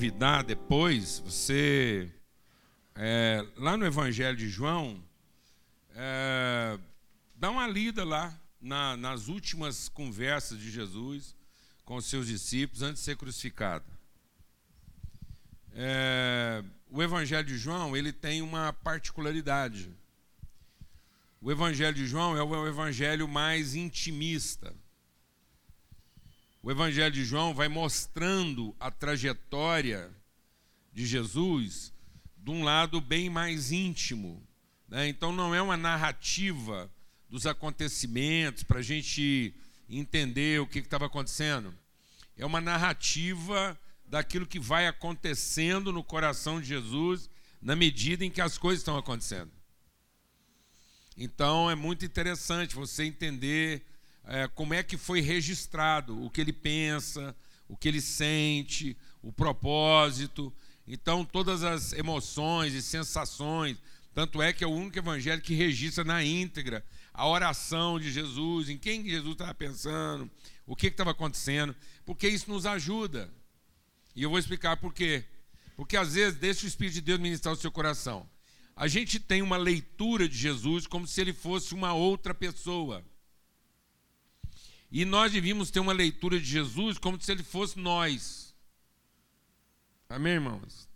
convidar depois, você, é, lá no Evangelho de João, é, dá uma lida lá na, nas últimas conversas de Jesus com os seus discípulos antes de ser crucificado. É, o Evangelho de João ele tem uma particularidade. O Evangelho de João é o evangelho mais intimista. O Evangelho de João vai mostrando a trajetória de Jesus de um lado bem mais íntimo. Né? Então, não é uma narrativa dos acontecimentos para a gente entender o que estava acontecendo. É uma narrativa daquilo que vai acontecendo no coração de Jesus na medida em que as coisas estão acontecendo. Então, é muito interessante você entender é, como é que foi registrado o que ele pensa, o que ele sente, o propósito. Então, todas as emoções e sensações. Tanto é que é o único evangelho que registra na íntegra a oração de Jesus, em quem Jesus estava pensando, o que estava acontecendo, porque isso nos ajuda. E eu vou explicar por quê. Porque às vezes deixa o Espírito de Deus ministrar o seu coração. A gente tem uma leitura de Jesus como se ele fosse uma outra pessoa. E nós devíamos ter uma leitura de Jesus como se ele fosse nós. Amém, irmãos?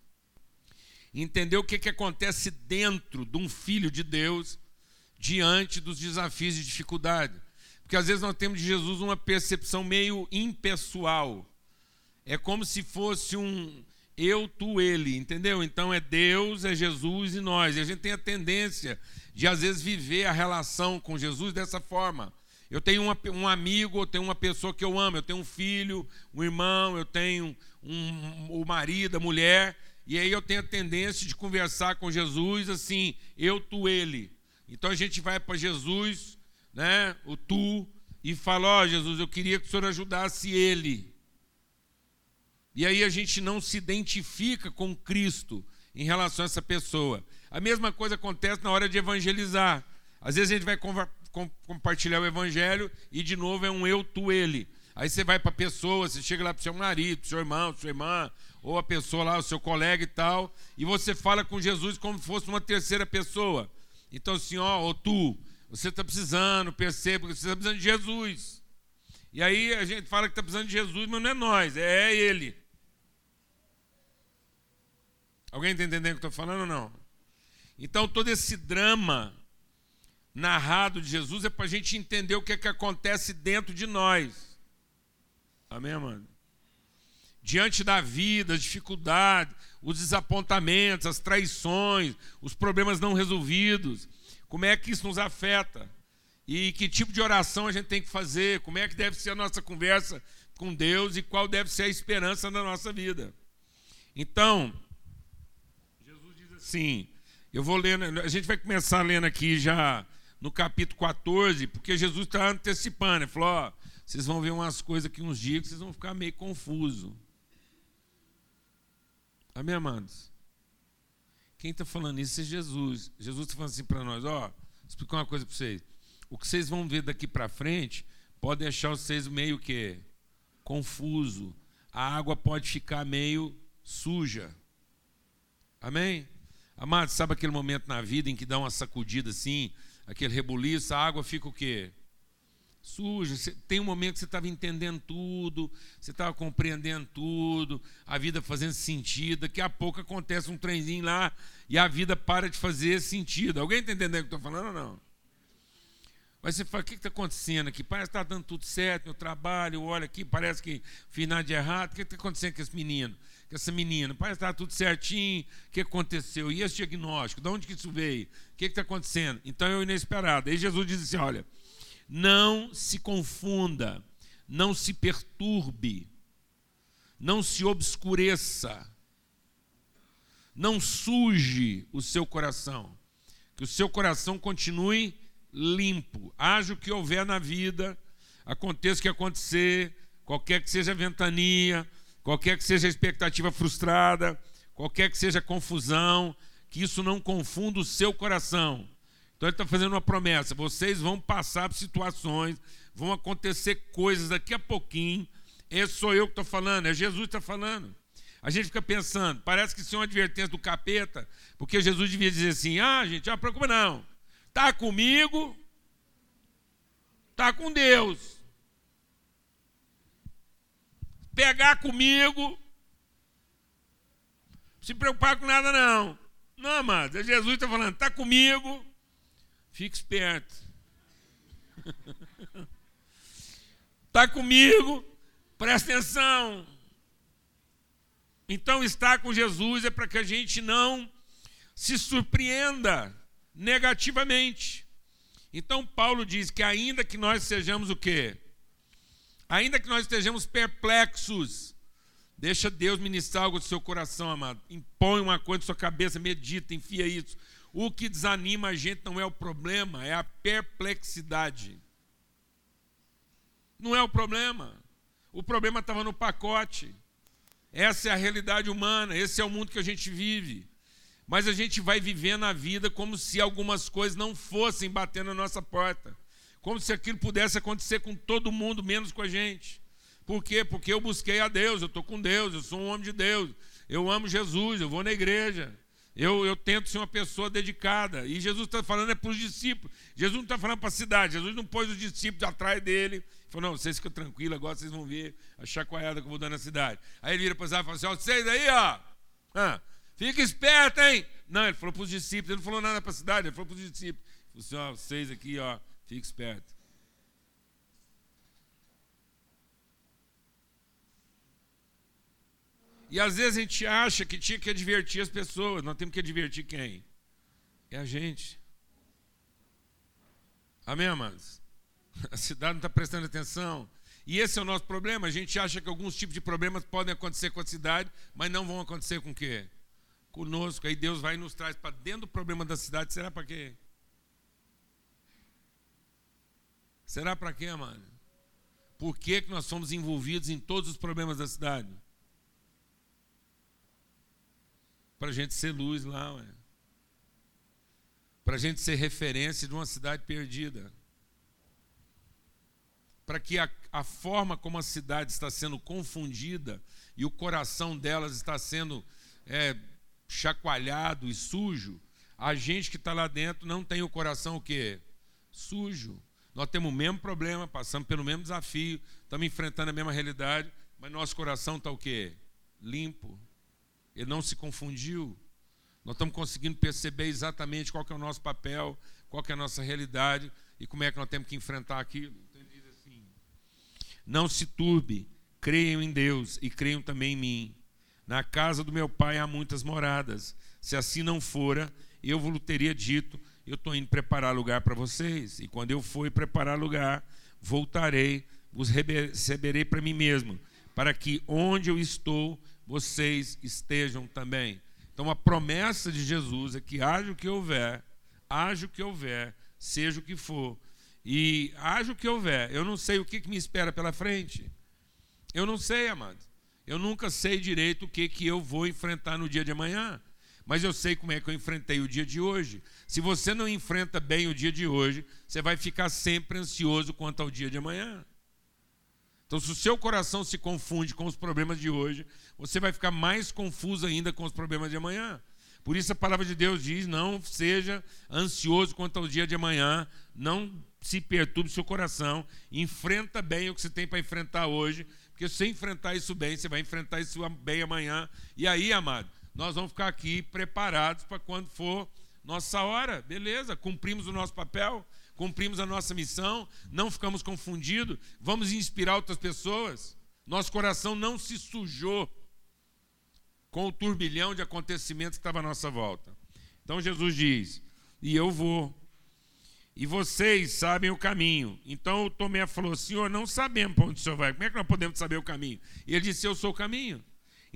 Entender o que, que acontece dentro de um filho de Deus diante dos desafios e dificuldades. Porque às vezes nós temos de Jesus uma percepção meio impessoal. É como se fosse um eu, tu, ele, entendeu? Então é Deus, é Jesus e nós. E a gente tem a tendência de às vezes viver a relação com Jesus dessa forma. Eu tenho uma, um amigo, eu tenho uma pessoa que eu amo, eu tenho um filho, um irmão, eu tenho um, o marido, a mulher, e aí eu tenho a tendência de conversar com Jesus assim, eu, tu, ele. Então a gente vai para Jesus, né, o tu, e fala: Ó oh, Jesus, eu queria que o Senhor ajudasse ele. E aí a gente não se identifica com Cristo em relação a essa pessoa. A mesma coisa acontece na hora de evangelizar. Às vezes a gente vai compartilhar o evangelho e de novo é um eu, tu, ele. Aí você vai para a pessoa, você chega lá para o seu marido, seu irmão, sua irmã, ou a pessoa lá, o seu colega e tal, e você fala com Jesus como se fosse uma terceira pessoa. Então, assim, ó, ou tu, você está precisando, perceba que você está precisando de Jesus. E aí a gente fala que está precisando de Jesus, mas não é nós, é ele. Alguém está entendendo o que eu estou falando ou não? Então, todo esse drama narrado de Jesus é para a gente entender o que é que acontece dentro de nós. Amém, mano? Diante da vida, as dificuldades, os desapontamentos, as traições, os problemas não resolvidos, como é que isso nos afeta? E que tipo de oração a gente tem que fazer? Como é que deve ser a nossa conversa com Deus e qual deve ser a esperança da nossa vida? Então, Jesus diz assim: eu vou lendo, a gente vai começar lendo aqui já no capítulo 14, porque Jesus está antecipando. Ele falou: ó, vocês vão ver umas coisas aqui uns dias que vocês vão ficar meio confuso. Amém, amados? Quem está falando isso é Jesus. Jesus está falando assim para nós: ó, explicar uma coisa para vocês. O que vocês vão ver daqui para frente pode deixar vocês meio que confuso. A água pode ficar meio suja. Amém? Amados, sabe aquele momento na vida em que dá uma sacudida assim? Aquele rebuliço, a água fica o quê? Suja. Tem um momento que você estava entendendo tudo, você estava compreendendo tudo, a vida fazendo sentido. Daqui a pouco acontece um trenzinho lá e a vida para de fazer sentido. Alguém está entendendo o que eu estou falando ou não? Mas você fala, o que está acontecendo aqui? Parece que está dando tudo certo no trabalho, olha aqui, parece que fiz nada de errado. O que está acontecendo com esse menino? Com essa menina? Parece que está tudo certinho. O que aconteceu? E esse diagnóstico? De onde que isso veio? O que está acontecendo? Então é o inesperado. Aí Jesus diz assim: olha, não se confunda, não se perturbe, não se obscureça, não suje o seu coração, que o seu coração continue limpo. Haja o que houver na vida, aconteça o que acontecer, qualquer que seja a ventania, qualquer que seja a expectativa frustrada, qualquer que seja a confusão, que isso não confunda o seu coração. Então ele está fazendo uma promessa: vocês vão passar por situações, vão acontecer coisas daqui a pouquinho, Esse sou eu que estou falando, é Jesus que está falando. A gente fica pensando, parece que isso é uma advertência do capeta, porque Jesus devia dizer assim: ah, gente, não preocupa não. Está comigo, está com Deus. Pegar comigo, se preocupar com nada não. Não, amado, é Jesus está falando, está comigo, fique esperto. Está comigo, presta atenção. Então, estar com Jesus é para que a gente não se surpreenda negativamente. Então, Paulo diz que ainda que nós sejamos o quê? Ainda que nós estejamos perplexos, deixa Deus ministrar algo do seu coração, amado. Impõe uma coisa na sua cabeça, medita, enfia isso. O que desanima a gente não é o problema, é a perplexidade. Não é o problema. O problema estava no pacote. Essa é a realidade humana, esse é o mundo que a gente vive. Mas a gente vai vivendo a vida como se algumas coisas não fossem bater na nossa porta. Como se aquilo pudesse acontecer com todo mundo, menos com a gente. Por quê? Porque eu busquei a Deus, eu estou com Deus, eu sou um homem de Deus, eu amo Jesus, eu vou na igreja, eu, eu tento ser uma pessoa dedicada. E Jesus está falando é para os discípulos. Jesus não está falando para a cidade. Jesus não pôs os discípulos atrás dele. Ele falou, não, vocês ficam tranquilos, agora vocês vão ver a chacoalhada que eu vou dar na cidade. Aí ele vira para os e fala assim, ó, vocês aí, ó, ah, fica esperto, hein? Não, ele falou para os discípulos, ele não falou nada para a cidade, ele falou para os discípulos. Ele falou assim, ó, vocês aqui, ó, fica esperto. E às vezes a gente acha que tinha que advertir as pessoas. Nós temos que advertir quem? É a gente. Amém, amados? A cidade não está prestando atenção. E esse é o nosso problema. A gente acha que alguns tipos de problemas podem acontecer com a cidade, mas não vão acontecer com o quê? Conosco. Aí Deus vai e nos traz para dentro do problema da cidade. Será para quê? Será para quê, amado? Por que, que nós somos envolvidos em todos os problemas da cidade? para a gente ser luz lá, para a gente ser referência de uma cidade perdida, para que a, a forma como a cidade está sendo confundida e o coração delas está sendo é, chacoalhado e sujo, a gente que está lá dentro não tem o coração o quê? Sujo. Nós temos o mesmo problema, passamos pelo mesmo desafio, estamos enfrentando a mesma realidade, mas nosso coração está o quê? Limpo. Ele não se confundiu. Nós estamos conseguindo perceber exatamente qual é o nosso papel, qual é a nossa realidade e como é que nós temos que enfrentar aquilo. Então ele diz assim: Não se turbe, creiam em Deus e creiam também em mim. Na casa do meu pai há muitas moradas. Se assim não fora, eu vos teria dito: Eu estou indo preparar lugar para vocês. E quando eu for preparar lugar, voltarei, vos receberei para mim mesmo, para que onde eu estou, vocês estejam também. Então a promessa de Jesus é que haja o que houver, haja o que houver, seja o que for, e haja o que houver. Eu não sei o que, me espera pela frente. Eu não sei, amado. Eu nunca sei direito o que, que eu vou enfrentar no dia de amanhã. Mas eu sei como é que eu enfrentei o dia de hoje. Se você não enfrenta bem o dia de hoje, você vai ficar sempre ansioso quanto ao dia de amanhã. Então, se o seu coração se confunde com os problemas de hoje, você vai ficar mais confuso ainda com os problemas de amanhã. Por isso a palavra de Deus diz: não seja ansioso quanto ao dia de amanhã, não se perturbe seu coração, enfrenta bem o que você tem para enfrentar hoje, porque se você enfrentar isso bem, você vai enfrentar isso bem amanhã. E aí, amado, nós vamos ficar aqui preparados para quando for nossa hora, beleza, cumprimos o nosso papel, cumprimos a nossa missão, não ficamos confundidos, vamos inspirar outras pessoas. Nosso coração não se sujou com o turbilhão de acontecimentos que estava à nossa volta. Então Jesus diz: E eu vou, e vocês sabem o caminho. Então o Tomé falou: Senhor, não sabemos para onde o senhor vai, como é que nós podemos saber o caminho? E ele disse: Eu sou o caminho.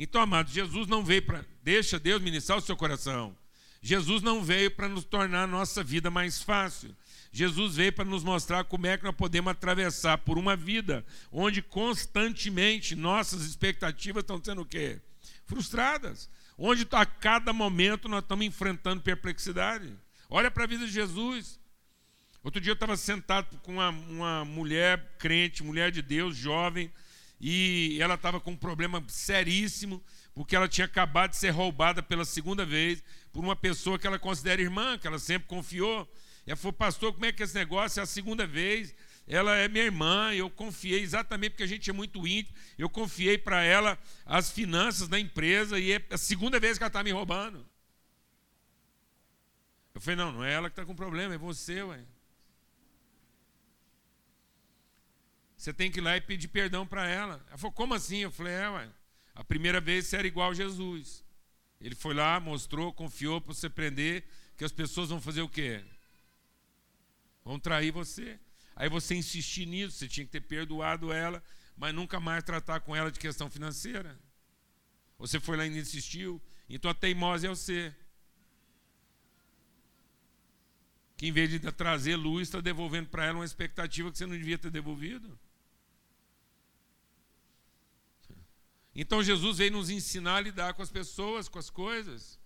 Então, amados, Jesus não veio para. Deixa Deus ministrar o seu coração. Jesus não veio para nos tornar a nossa vida mais fácil. Jesus veio para nos mostrar como é que nós podemos atravessar por uma vida onde constantemente nossas expectativas estão sendo o quê? Frustradas. Onde a cada momento nós estamos enfrentando perplexidade. Olha para a vida de Jesus. Outro dia eu estava sentado com uma, uma mulher crente, mulher de Deus, jovem, e ela estava com um problema seríssimo, porque ela tinha acabado de ser roubada pela segunda vez por uma pessoa que ela considera irmã, que ela sempre confiou. Ela falou, pastor, como é que é esse negócio? É a segunda vez, ela é minha irmã, eu confiei exatamente porque a gente é muito íntimo, eu confiei para ela as finanças da empresa e é a segunda vez que ela está me roubando. Eu falei, não, não é ela que está com problema, é você, ué. Você tem que ir lá e pedir perdão para ela. Ela falou, como assim? Eu falei, é, ué. A primeira vez você era igual a Jesus. Ele foi lá, mostrou, confiou para você prender, que as pessoas vão fazer o quê? Vão trair você. Aí você insistir nisso, você tinha que ter perdoado ela, mas nunca mais tratar com ela de questão financeira. Você foi lá e insistiu, então a teimosa é você. Que em vez de trazer luz, está devolvendo para ela uma expectativa que você não devia ter devolvido. Então Jesus veio nos ensinar a lidar com as pessoas, com as coisas.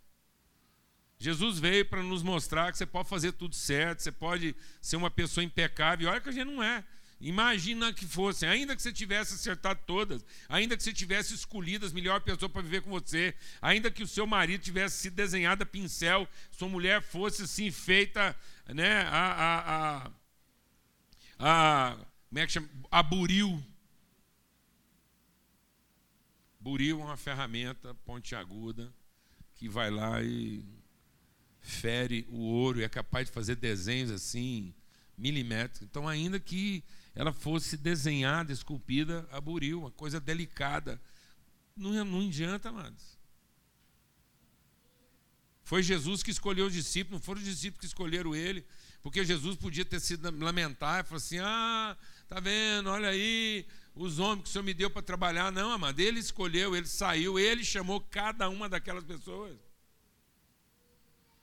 Jesus veio para nos mostrar que você pode fazer tudo certo, você pode ser uma pessoa impecável. Olha que a gente não é. Imagina que fosse, ainda que você tivesse acertado todas, ainda que você tivesse escolhido as melhores pessoas para viver com você, ainda que o seu marido tivesse sido desenhado a pincel, sua mulher fosse assim feita, né, a, a, a, a como é que chama? A buril. Buril é uma ferramenta pontiaguda que vai lá e fere o ouro e é capaz de fazer desenhos assim, milimétricos. Então, ainda que ela fosse desenhada, esculpida a buril, uma coisa delicada, não, não adianta, amados. Foi Jesus que escolheu os discípulos, não foram os discípulos que escolheram ele, porque Jesus podia ter sido lamentar e falar assim: ah, tá vendo, olha aí, os homens que o Senhor me deu para trabalhar. Não, amado, ele escolheu, ele saiu, ele chamou cada uma daquelas pessoas.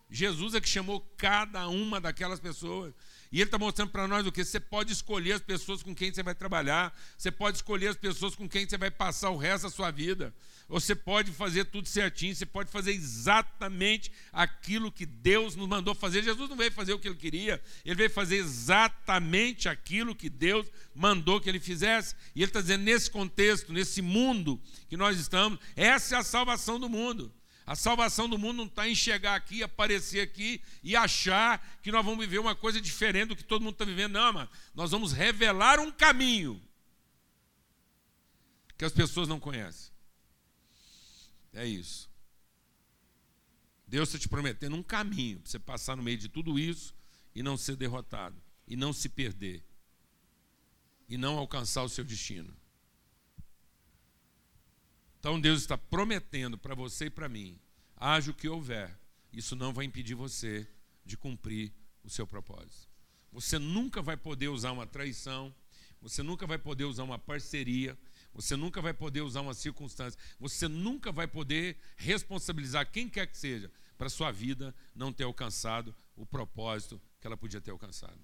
Jesus é que chamou cada uma daquelas pessoas. E ele está mostrando para nós o que? Você pode escolher as pessoas com quem você vai trabalhar, você pode escolher as pessoas com quem você vai passar o resto da sua vida. Você pode fazer tudo certinho, você pode fazer exatamente aquilo que Deus nos mandou fazer. Jesus não veio fazer o que ele queria, ele veio fazer exatamente aquilo que Deus mandou que ele fizesse. E ele está dizendo, nesse contexto, nesse mundo que nós estamos, essa é a salvação do mundo. A salvação do mundo não está em chegar aqui, aparecer aqui e achar que nós vamos viver uma coisa diferente do que todo mundo está vivendo. Não, mano. Nós vamos revelar um caminho que as pessoas não conhecem. É isso. Deus está te prometendo um caminho para você passar no meio de tudo isso e não ser derrotado, e não se perder, e não alcançar o seu destino. Então Deus está prometendo para você e para mim: haja o que houver, isso não vai impedir você de cumprir o seu propósito. Você nunca vai poder usar uma traição, você nunca vai poder usar uma parceria, você nunca vai poder usar uma circunstância, você nunca vai poder responsabilizar quem quer que seja para sua vida não ter alcançado o propósito que ela podia ter alcançado.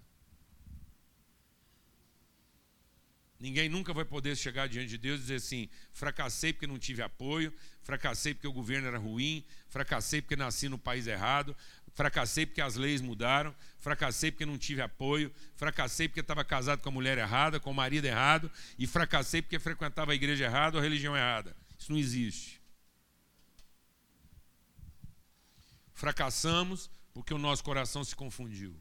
Ninguém nunca vai poder chegar diante de Deus e dizer assim: fracassei porque não tive apoio, fracassei porque o governo era ruim, fracassei porque nasci no país errado, fracassei porque as leis mudaram, fracassei porque não tive apoio, fracassei porque estava casado com a mulher errada, com o marido errado, e fracassei porque frequentava a igreja errada ou a religião errada. Isso não existe. Fracassamos porque o nosso coração se confundiu.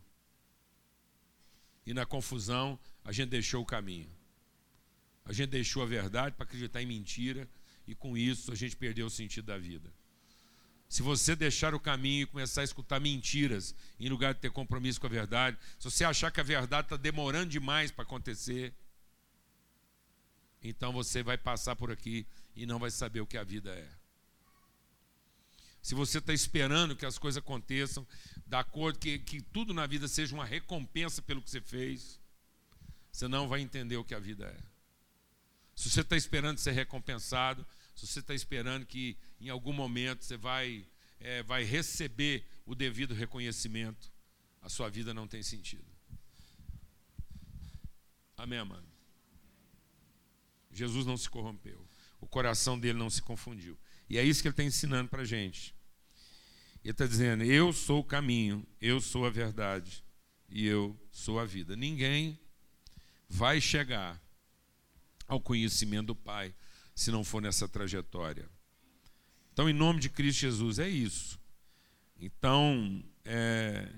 E na confusão a gente deixou o caminho. A gente deixou a verdade para acreditar em mentira e com isso a gente perdeu o sentido da vida. Se você deixar o caminho e começar a escutar mentiras em lugar de ter compromisso com a verdade, se você achar que a verdade está demorando demais para acontecer, então você vai passar por aqui e não vai saber o que a vida é. Se você está esperando que as coisas aconteçam, da acordo que, que tudo na vida seja uma recompensa pelo que você fez, você não vai entender o que a vida é. Se você está esperando ser recompensado, se você está esperando que em algum momento você vai, é, vai receber o devido reconhecimento, a sua vida não tem sentido. Amém, amado? Jesus não se corrompeu, o coração dele não se confundiu. E é isso que ele está ensinando para a gente. Ele está dizendo: Eu sou o caminho, eu sou a verdade e eu sou a vida. Ninguém vai chegar ao conhecimento do Pai, se não for nessa trajetória. Então, em nome de Cristo Jesus, é isso. Então, é,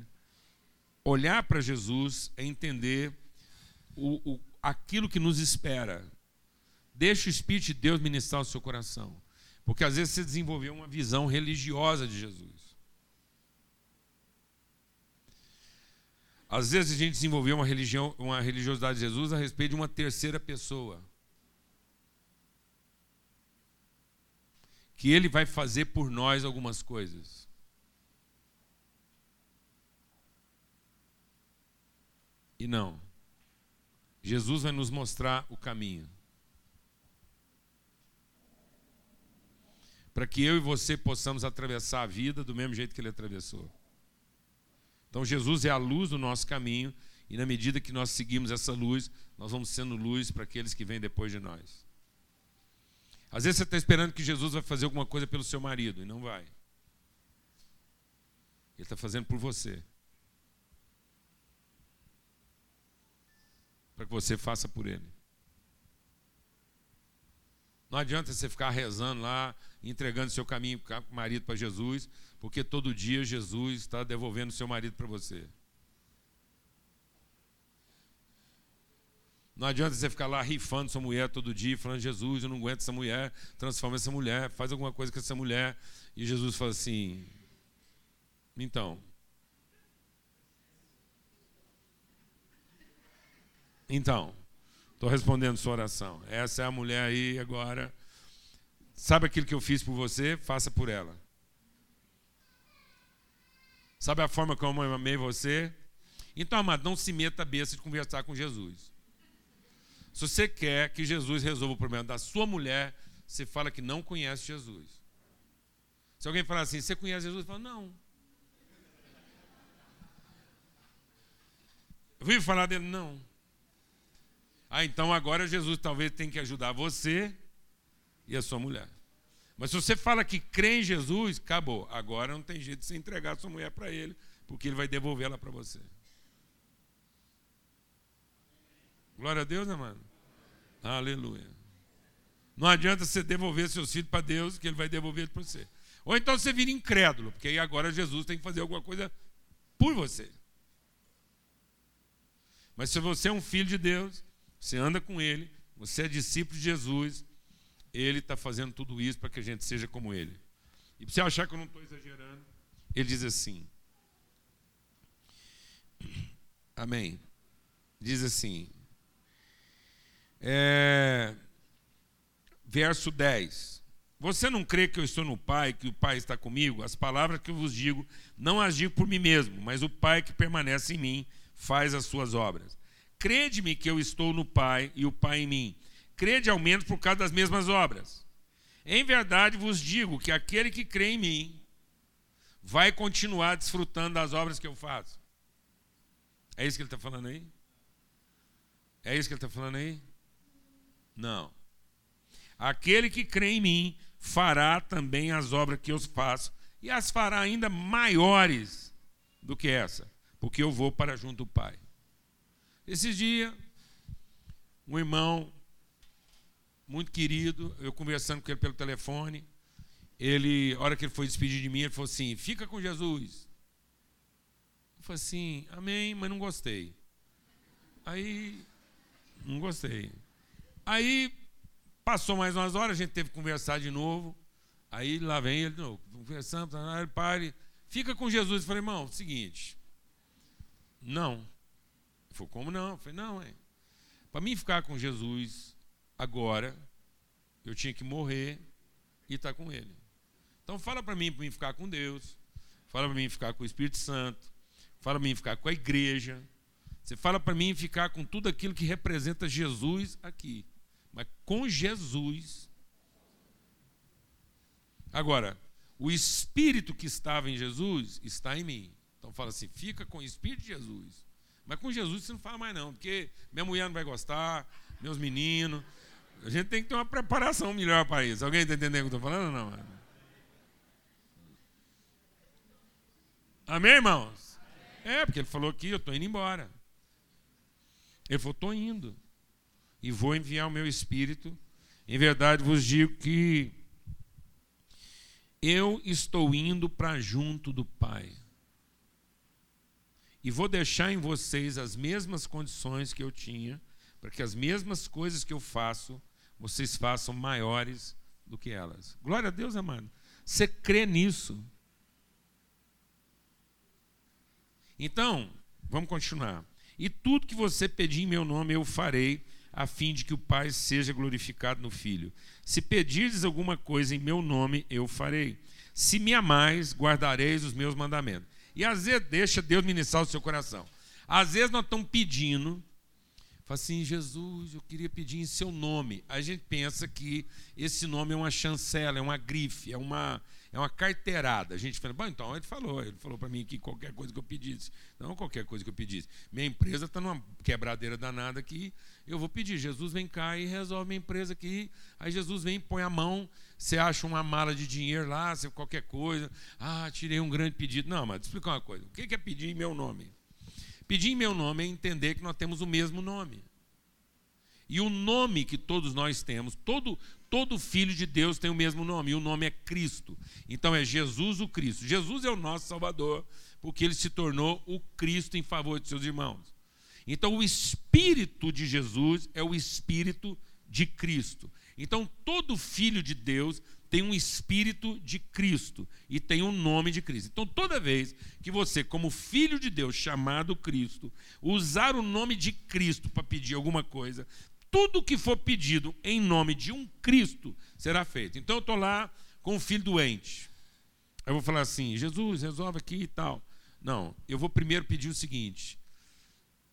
olhar para Jesus é entender o, o, aquilo que nos espera. Deixe o Espírito de Deus ministrar o seu coração. Porque às vezes você desenvolveu uma visão religiosa de Jesus. Às vezes a gente desenvolveu uma religião, uma religiosidade de Jesus a respeito de uma terceira pessoa. Que ele vai fazer por nós algumas coisas. E não. Jesus vai nos mostrar o caminho. Para que eu e você possamos atravessar a vida do mesmo jeito que ele atravessou. Então Jesus é a luz do nosso caminho, e na medida que nós seguimos essa luz, nós vamos sendo luz para aqueles que vêm depois de nós. Às vezes você está esperando que Jesus vai fazer alguma coisa pelo seu marido, e não vai. Ele está fazendo por você. Para que você faça por ele. Não adianta você ficar rezando lá, entregando seu caminho, marido para Jesus, porque todo dia Jesus está devolvendo seu marido para você. Não adianta você ficar lá rifando sua mulher todo dia, falando, Jesus, eu não aguento essa mulher, transforma essa mulher, faz alguma coisa com essa mulher. E Jesus fala assim, então. Então, estou respondendo sua oração. Essa é a mulher aí agora. Sabe aquilo que eu fiz por você? Faça por ela. Sabe a forma como eu amei você? Então, amado, não se meta a besta de conversar com Jesus. Se você quer que Jesus resolva o problema da sua mulher, você fala que não conhece Jesus. Se alguém falar assim, você conhece Jesus? Fala, não. Vive falar dele? Não. Ah, então agora Jesus talvez tenha que ajudar você e a sua mulher. Mas se você fala que crê em Jesus, acabou. Agora não tem jeito de você entregar a sua mulher para ele, porque ele vai devolver ela para você. Glória a Deus, né, mano? Aleluia. Não adianta você devolver seus filhos para Deus, que ele vai devolver para você. Ou então você vira incrédulo, porque aí agora Jesus tem que fazer alguma coisa por você. Mas se você é um filho de Deus, você anda com ele, você é discípulo de Jesus, ele está fazendo tudo isso para que a gente seja como ele. E para você achar que eu não estou exagerando, ele diz assim. Amém. Diz assim. É, verso 10. Você não crê que eu estou no Pai, que o Pai está comigo? As palavras que eu vos digo, não as digo por mim mesmo, mas o Pai que permanece em mim faz as suas obras. Crede-me que eu estou no Pai e o Pai em mim crede ao menos por causa das mesmas obras. Em verdade vos digo que aquele que crê em mim vai continuar desfrutando das obras que eu faço. É isso que ele está falando aí? É isso que ele está falando aí? Não. Aquele que crê em mim fará também as obras que eu faço, e as fará ainda maiores do que essa, porque eu vou para junto do Pai. Esses dias, um irmão muito querido, eu conversando com ele pelo telefone. Ele, a hora que ele foi despedir de mim, ele falou assim: fica com Jesus. Eu falei assim: amém, mas não gostei. Aí, não gostei. Aí, passou mais umas horas, a gente teve que conversar de novo. Aí lá vem ele de novo, conversando, ele pare, fica com Jesus. Eu falei, irmão, seguinte, não. Ele falou, como não? Eu falei, não, é. Para mim ficar com Jesus Agora, eu tinha que morrer e estar com Ele. Então, fala para mim, para mim ficar com Deus. Fala para mim ficar com o Espírito Santo. Fala para mim ficar com a igreja. Você fala para mim ficar com tudo aquilo que representa Jesus aqui. Mas com Jesus. Agora, o Espírito que estava em Jesus está em mim. Então fala assim: fica com o Espírito de Jesus. Mas com Jesus você não fala mais, não, porque minha mulher não vai gostar, meus meninos, a gente tem que ter uma preparação melhor para isso. Alguém está entendendo o que eu estou falando ou não? Mano? Amém, irmãos? É, porque ele falou aqui, eu estou indo embora. Ele falou, estou indo. E vou enviar o meu espírito. Em verdade vos digo que eu estou indo para junto do Pai. E vou deixar em vocês as mesmas condições que eu tinha, para que as mesmas coisas que eu faço, vocês façam maiores do que elas. Glória a Deus, amado. Você crê nisso? Então, vamos continuar. E tudo que você pedir em meu nome eu farei, a fim de que o Pai seja glorificado no Filho. Se pedirdes alguma coisa em meu nome, eu farei. Se me amais, guardareis os meus mandamentos. E às vezes, deixa Deus ministrar o seu coração. Às vezes nós estamos pedindo, fala assim, Jesus, eu queria pedir em seu nome. A gente pensa que esse nome é uma chancela, é uma grife, é uma, é uma carteirada. A gente fala, bom, então ele falou, ele falou para mim que qualquer coisa que eu pedisse, não qualquer coisa que eu pedisse. Minha empresa está numa quebradeira danada aqui, eu vou pedir, Jesus vem cá e resolve minha empresa aqui. Aí Jesus vem, põe a mão, você acha uma mala de dinheiro lá, qualquer coisa. Ah, tirei um grande pedido. Não, mas explicar uma coisa. O que é pedir em meu nome? Pedir em meu nome é entender que nós temos o mesmo nome. E o nome que todos nós temos, todo, todo filho de Deus tem o mesmo nome, e o nome é Cristo. Então é Jesus o Cristo. Jesus é o nosso Salvador, porque ele se tornou o Cristo em favor de seus irmãos. Então o Espírito de Jesus é o Espírito de Cristo. Então todo filho de Deus tem um espírito de Cristo e tem um nome de Cristo. Então, toda vez que você, como filho de Deus chamado Cristo, usar o nome de Cristo para pedir alguma coisa, tudo que for pedido em nome de um Cristo será feito. Então eu estou lá com um filho doente. Eu vou falar assim: Jesus, resolve aqui e tal. Não, eu vou primeiro pedir o seguinte: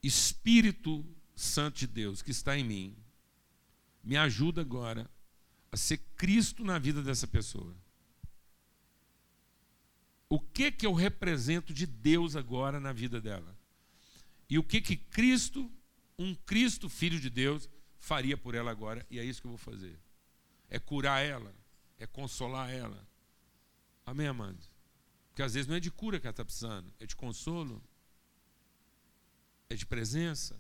Espírito Santo de Deus que está em mim, me ajuda agora a ser Cristo na vida dessa pessoa. O que que eu represento de Deus agora na vida dela? E o que que Cristo, um Cristo filho de Deus, faria por ela agora, e é isso que eu vou fazer. É curar ela, é consolar ela. Amém, amados? Porque às vezes não é de cura que ela está precisando, é de consolo, é de presença,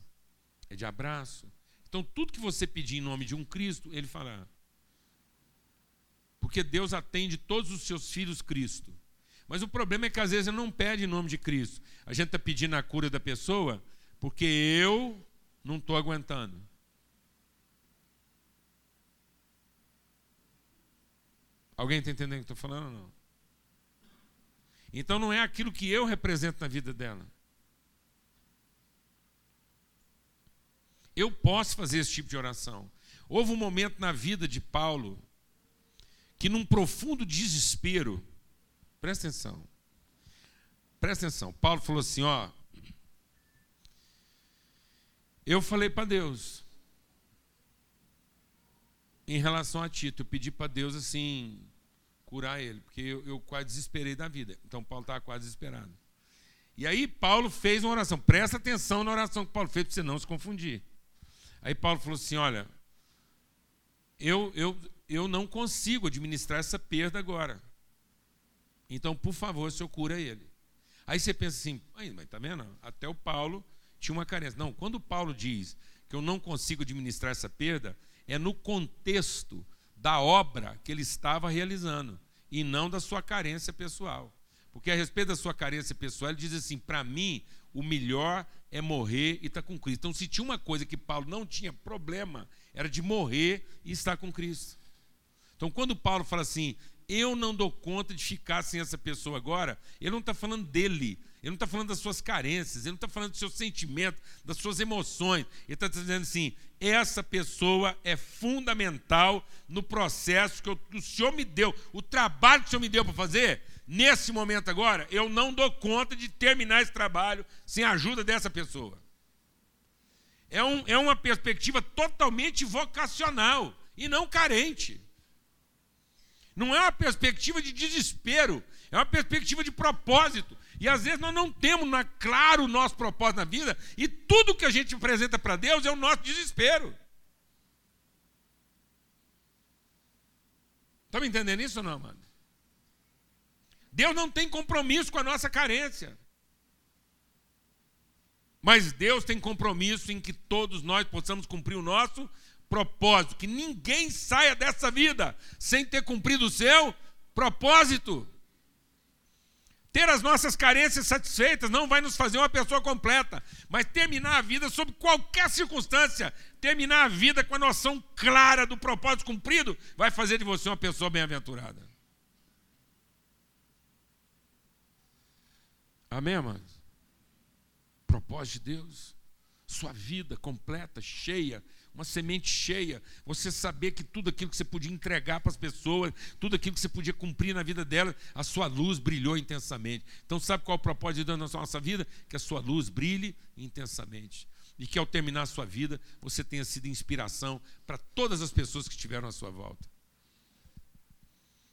é de abraço. Então, tudo que você pedir em nome de um Cristo, ele fará. Porque Deus atende todos os seus filhos Cristo. Mas o problema é que às vezes ele não pede em nome de Cristo. A gente está pedindo a cura da pessoa porque eu não estou aguentando. Alguém está entendendo o que estou falando ou não? Então não é aquilo que eu represento na vida dela. Eu posso fazer esse tipo de oração. Houve um momento na vida de Paulo que, num profundo desespero, presta atenção, presta atenção. Paulo falou assim: Ó, eu falei para Deus, em relação a Tito, eu pedi para Deus assim, curar ele, porque eu, eu quase desesperei da vida. Então Paulo estava quase desesperado. E aí Paulo fez uma oração. Presta atenção na oração que Paulo fez para você não se confundir. Aí Paulo falou assim: olha, eu, eu, eu não consigo administrar essa perda agora. Então, por favor, o senhor cura ele. Aí você pensa assim, mas tá vendo? Até o Paulo tinha uma carência. Não, quando o Paulo diz que eu não consigo administrar essa perda, é no contexto da obra que ele estava realizando e não da sua carência pessoal. Porque a respeito da sua carência pessoal, ele diz assim: para mim, o melhor é morrer e estar tá com Cristo. Então, se tinha uma coisa que Paulo não tinha problema, era de morrer e estar com Cristo. Então, quando Paulo fala assim, eu não dou conta de ficar sem essa pessoa agora, ele não está falando dele, ele não está falando das suas carências, ele não está falando dos seus sentimentos, das suas emoções. Ele está dizendo assim: essa pessoa é fundamental no processo que o Senhor me deu, o trabalho que o Senhor me deu para fazer. Nesse momento agora, eu não dou conta de terminar esse trabalho sem a ajuda dessa pessoa. É, um, é uma perspectiva totalmente vocacional e não carente. Não é uma perspectiva de desespero, é uma perspectiva de propósito. E às vezes nós não temos na, claro o nosso propósito na vida, e tudo que a gente apresenta para Deus é o nosso desespero. Está me entendendo isso ou não, mano? Deus não tem compromisso com a nossa carência. Mas Deus tem compromisso em que todos nós possamos cumprir o nosso propósito, que ninguém saia dessa vida sem ter cumprido o seu propósito. Ter as nossas carências satisfeitas não vai nos fazer uma pessoa completa, mas terminar a vida sob qualquer circunstância, terminar a vida com a noção clara do propósito cumprido, vai fazer de você uma pessoa bem-aventurada. Amém, amados? Propósito de Deus, sua vida completa, cheia, uma semente cheia, você saber que tudo aquilo que você podia entregar para as pessoas, tudo aquilo que você podia cumprir na vida delas, a sua luz brilhou intensamente. Então, sabe qual é o propósito de Deus na nossa vida? Que a sua luz brilhe intensamente. E que ao terminar a sua vida, você tenha sido inspiração para todas as pessoas que estiveram à sua volta.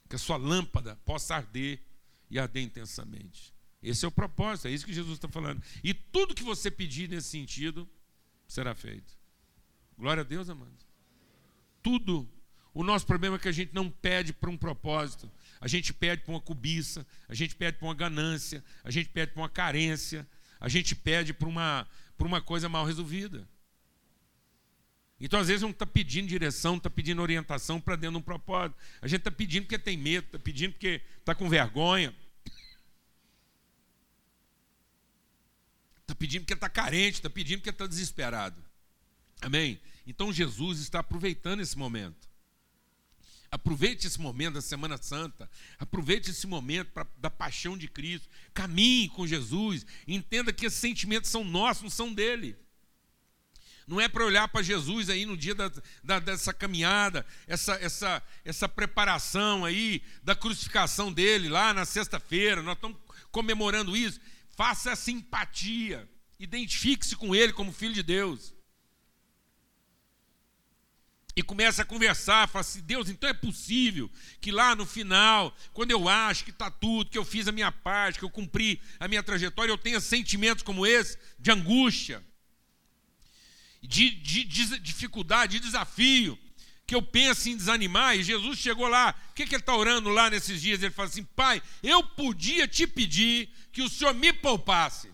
Que a sua lâmpada possa arder e arder intensamente. Esse é o propósito, é isso que Jesus está falando. E tudo que você pedir nesse sentido será feito. Glória a Deus, amados. Tudo. O nosso problema é que a gente não pede para um propósito. A gente pede para uma cobiça, a gente pede para uma ganância, a gente pede para uma carência, a gente pede para uma, para uma coisa mal resolvida. Então, às vezes, não está pedindo direção, está pedindo orientação para dentro de um propósito. A gente está pedindo porque tem medo, está pedindo porque está com vergonha. Está pedindo porque está carente, está pedindo porque está desesperado. Amém? Então Jesus está aproveitando esse momento. Aproveite esse momento da Semana Santa, aproveite esse momento pra, da paixão de Cristo, caminhe com Jesus, entenda que esses sentimentos são nossos, não são dele. Não é para olhar para Jesus aí no dia da, da, dessa caminhada, essa, essa, essa preparação aí da crucificação dele lá na sexta-feira, nós estamos comemorando isso. Faça essa empatia, identifique-se com ele como filho de Deus e começa a conversar, fala assim: Deus, então é possível que lá no final, quando eu acho que está tudo, que eu fiz a minha parte, que eu cumpri a minha trajetória, eu tenha sentimentos como esse, de angústia, de, de, de dificuldade, de desafio, que eu penso em desanimar. E Jesus chegou lá, o que, que ele está orando lá nesses dias? Ele fala assim: Pai, eu podia te pedir que o Senhor me poupasse.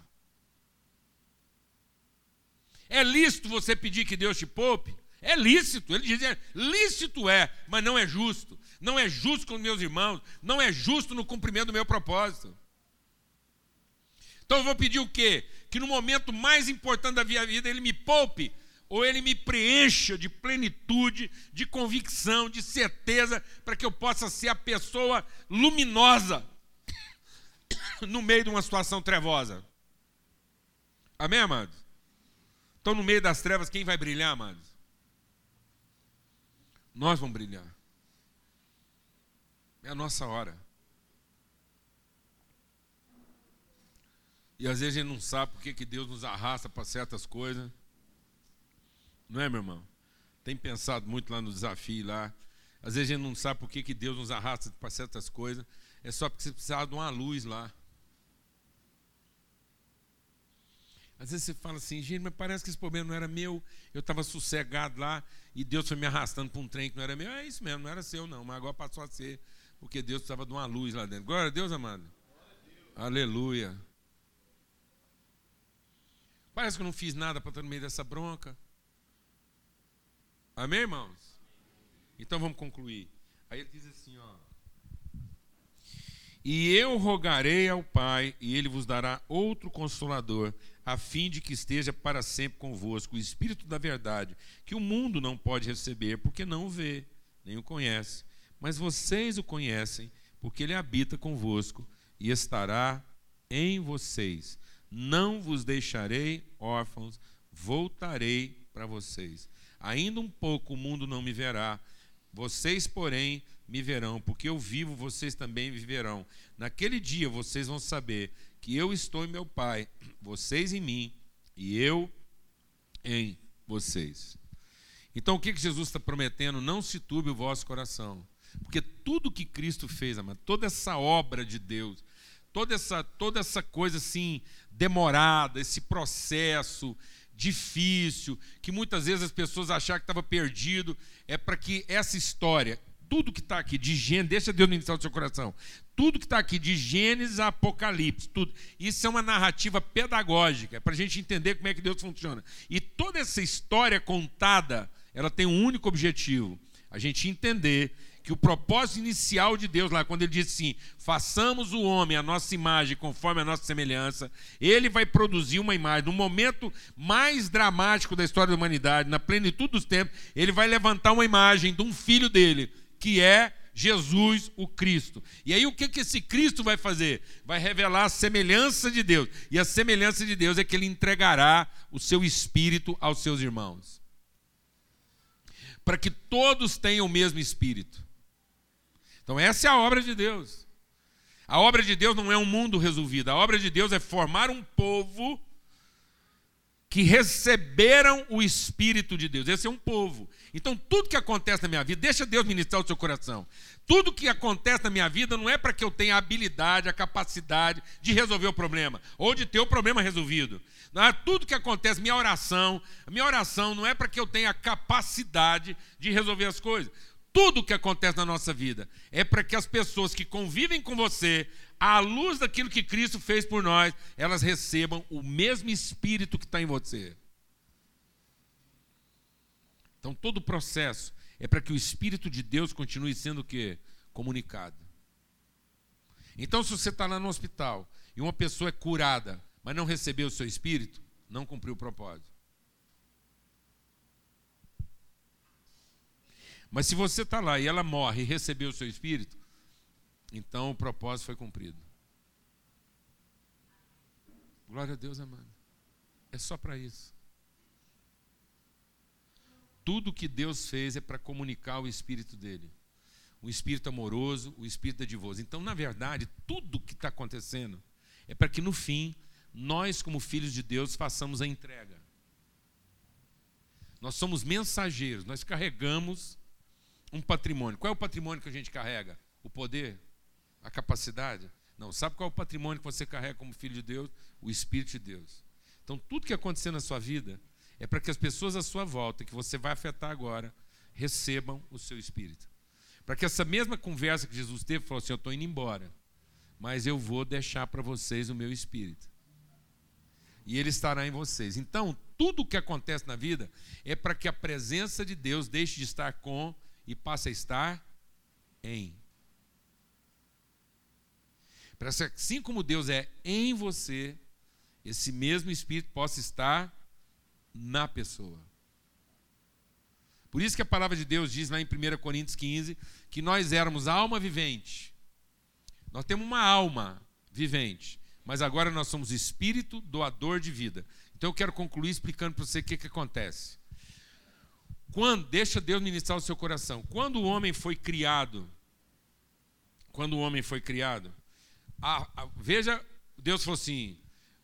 É lícito você pedir que Deus te poupe? É lícito, ele diz, é, lícito é, mas não é justo. Não é justo com meus irmãos, não é justo no cumprimento do meu propósito. Então eu vou pedir o quê? Que no momento mais importante da minha vida ele me poupe, ou ele me preencha de plenitude, de convicção, de certeza, para que eu possa ser a pessoa luminosa no meio de uma situação trevosa. Amém, amados? Então, no meio das trevas, quem vai brilhar, amados? Nós vamos brilhar. É a nossa hora. E às vezes a gente não sabe por que, Deus nos arrasta para certas coisas. Não é, meu irmão? Tem pensado muito lá no desafio lá. Às vezes a gente não sabe por que Deus nos arrasta para certas coisas. É só porque você precisava de uma luz lá. Às vezes você fala assim, gente, mas parece que esse problema não era meu, eu estava sossegado lá e Deus foi me arrastando para um trem que não era meu. É isso mesmo, não era seu não, mas agora passou a ser, porque Deus precisava de uma luz lá dentro. Glória a Deus, amado. Deus. Aleluia. Parece que eu não fiz nada para estar no meio dessa bronca. Amém, irmãos? Então vamos concluir. Aí ele diz assim, ó. E eu rogarei ao Pai, e ele vos dará outro consolador, a fim de que esteja para sempre convosco o Espírito da verdade, que o mundo não pode receber, porque não o vê, nem o conhece. Mas vocês o conhecem, porque ele habita convosco e estará em vocês. Não vos deixarei órfãos, voltarei para vocês. Ainda um pouco o mundo não me verá, vocês, porém, me verão, porque eu vivo, vocês também viverão. Naquele dia vocês vão saber que eu estou em meu Pai, vocês em mim e eu em vocês. Então o que, Jesus está prometendo? Não se turbe o vosso coração. Porque tudo que Cristo fez, amado, toda essa obra de Deus, toda essa, toda essa coisa assim demorada, esse processo difícil, que muitas vezes as pessoas acharam que estava perdido, é para que essa história tudo que está aqui de Gênesis, deixa Deus ministrar o seu coração. Tudo que está aqui de Gênesis a Apocalipse, tudo. Isso é uma narrativa pedagógica, para a gente entender como é que Deus funciona. E toda essa história contada, ela tem um único objetivo: a gente entender que o propósito inicial de Deus lá, quando ele diz assim: façamos o homem a nossa imagem, conforme a nossa semelhança, ele vai produzir uma imagem. No momento mais dramático da história da humanidade, na plenitude dos tempos, ele vai levantar uma imagem de um filho dele, que é Jesus, o Cristo. E aí o que, que esse Cristo vai fazer? Vai revelar a semelhança de Deus. E a semelhança de Deus é que ele entregará o seu espírito aos seus irmãos. Para que todos tenham o mesmo espírito. Então, essa é a obra de Deus. A obra de Deus não é um mundo resolvido, a obra de Deus é formar um povo que receberam o Espírito de Deus. Esse é um povo. Então, tudo que acontece na minha vida, deixa Deus ministrar o seu coração. Tudo que acontece na minha vida não é para que eu tenha a habilidade, a capacidade de resolver o problema, ou de ter o problema resolvido. É tudo que acontece, minha oração, minha oração não é para que eu tenha a capacidade de resolver as coisas tudo que acontece na nossa vida é para que as pessoas que convivem com você, à luz daquilo que Cristo fez por nós, elas recebam o mesmo espírito que está em você. Então todo o processo é para que o Espírito de Deus continue sendo o quê? Comunicado. Então, se você está lá no hospital e uma pessoa é curada, mas não recebeu o seu espírito, não cumpriu o propósito. Mas se você está lá e ela morre e recebeu o seu espírito, então o propósito foi cumprido. Glória a Deus, amado. É só para isso. Tudo que Deus fez é para comunicar o espírito dele. O espírito amoroso, o espírito dadivoso. Então, na verdade, tudo que está acontecendo é para que no fim, nós, como filhos de Deus, façamos a entrega. Nós somos mensageiros, nós carregamos um patrimônio. Qual é o patrimônio que a gente carrega? O poder? A capacidade? Não. Sabe qual é o patrimônio que você carrega como filho de Deus? O Espírito de Deus. Então, tudo que acontecer na sua vida é para que as pessoas à sua volta, que você vai afetar agora, recebam o seu Espírito. Para que essa mesma conversa que Jesus teve, falou assim: Eu estou indo embora, mas eu vou deixar para vocês o meu Espírito. E ele estará em vocês. Então, tudo o que acontece na vida é para que a presença de Deus deixe de estar com e passa a estar em. Para que assim como Deus é em você, esse mesmo Espírito possa estar na pessoa. Por isso que a palavra de Deus diz lá em 1 Coríntios 15 que nós éramos alma vivente. Nós temos uma alma vivente, mas agora nós somos espírito doador de vida. Então eu quero concluir explicando para você o que, que acontece. Quando, deixa Deus ministrar o seu coração. Quando o homem foi criado, quando o homem foi criado, a, a, veja, Deus falou assim: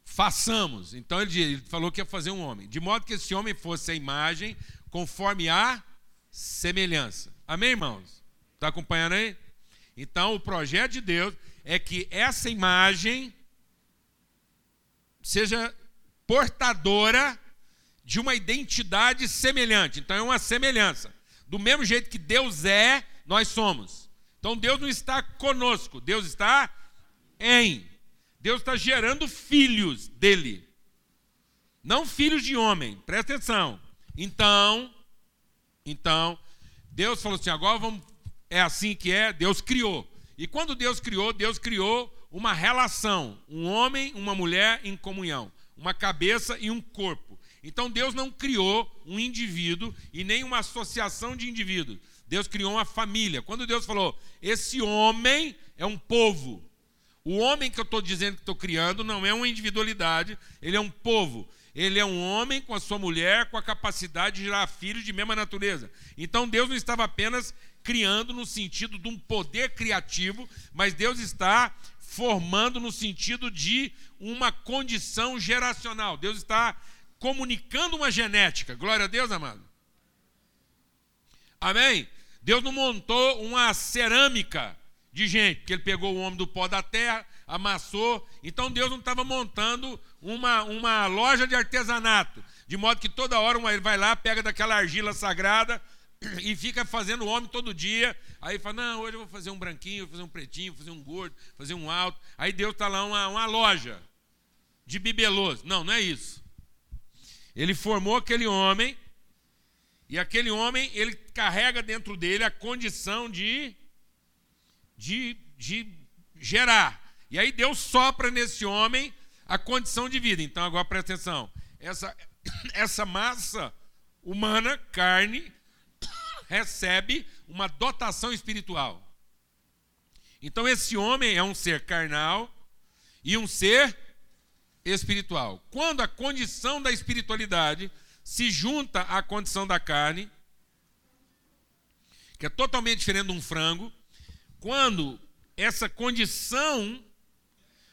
façamos. Então ele, ele falou que ia fazer um homem, de modo que esse homem fosse a imagem conforme a semelhança. Amém, irmãos? Está acompanhando aí? Então o projeto de Deus é que essa imagem seja portadora de uma identidade semelhante. Então é uma semelhança. Do mesmo jeito que Deus é, nós somos. Então Deus não está conosco, Deus está em. Deus está gerando filhos dele. Não filhos de homem, presta atenção. Então, então, Deus falou assim: agora vamos. É assim que é, Deus criou. E quando Deus criou, Deus criou uma relação, um homem, uma mulher em comunhão, uma cabeça e um corpo. Então Deus não criou um indivíduo e nem uma associação de indivíduos. Deus criou uma família. Quando Deus falou, esse homem é um povo. O homem que eu estou dizendo que estou criando não é uma individualidade, ele é um povo. Ele é um homem com a sua mulher, com a capacidade de gerar filhos de mesma natureza. Então Deus não estava apenas criando no sentido de um poder criativo, mas Deus está formando no sentido de uma condição geracional. Deus está comunicando uma genética. Glória a Deus, amado. Amém? Deus não montou uma cerâmica de gente, porque ele pegou o homem do pó da terra, amassou. Então Deus não estava montando uma, uma loja de artesanato, de modo que toda hora ele vai lá, pega daquela argila sagrada, e fica fazendo homem todo dia. Aí fala: Não, hoje eu vou fazer um branquinho, vou fazer um pretinho, vou fazer um gordo, vou fazer um alto. Aí Deus está lá, uma, uma loja de bibeloso. Não, não é isso. Ele formou aquele homem, e aquele homem, ele carrega dentro dele a condição de, de, de gerar. E aí Deus sopra nesse homem a condição de vida. Então, agora presta atenção. Essa, essa massa humana, carne, recebe uma dotação espiritual. Então, esse homem é um ser carnal e um ser espiritual. Quando a condição da espiritualidade se junta à condição da carne, que é totalmente diferente de um frango, quando essa condição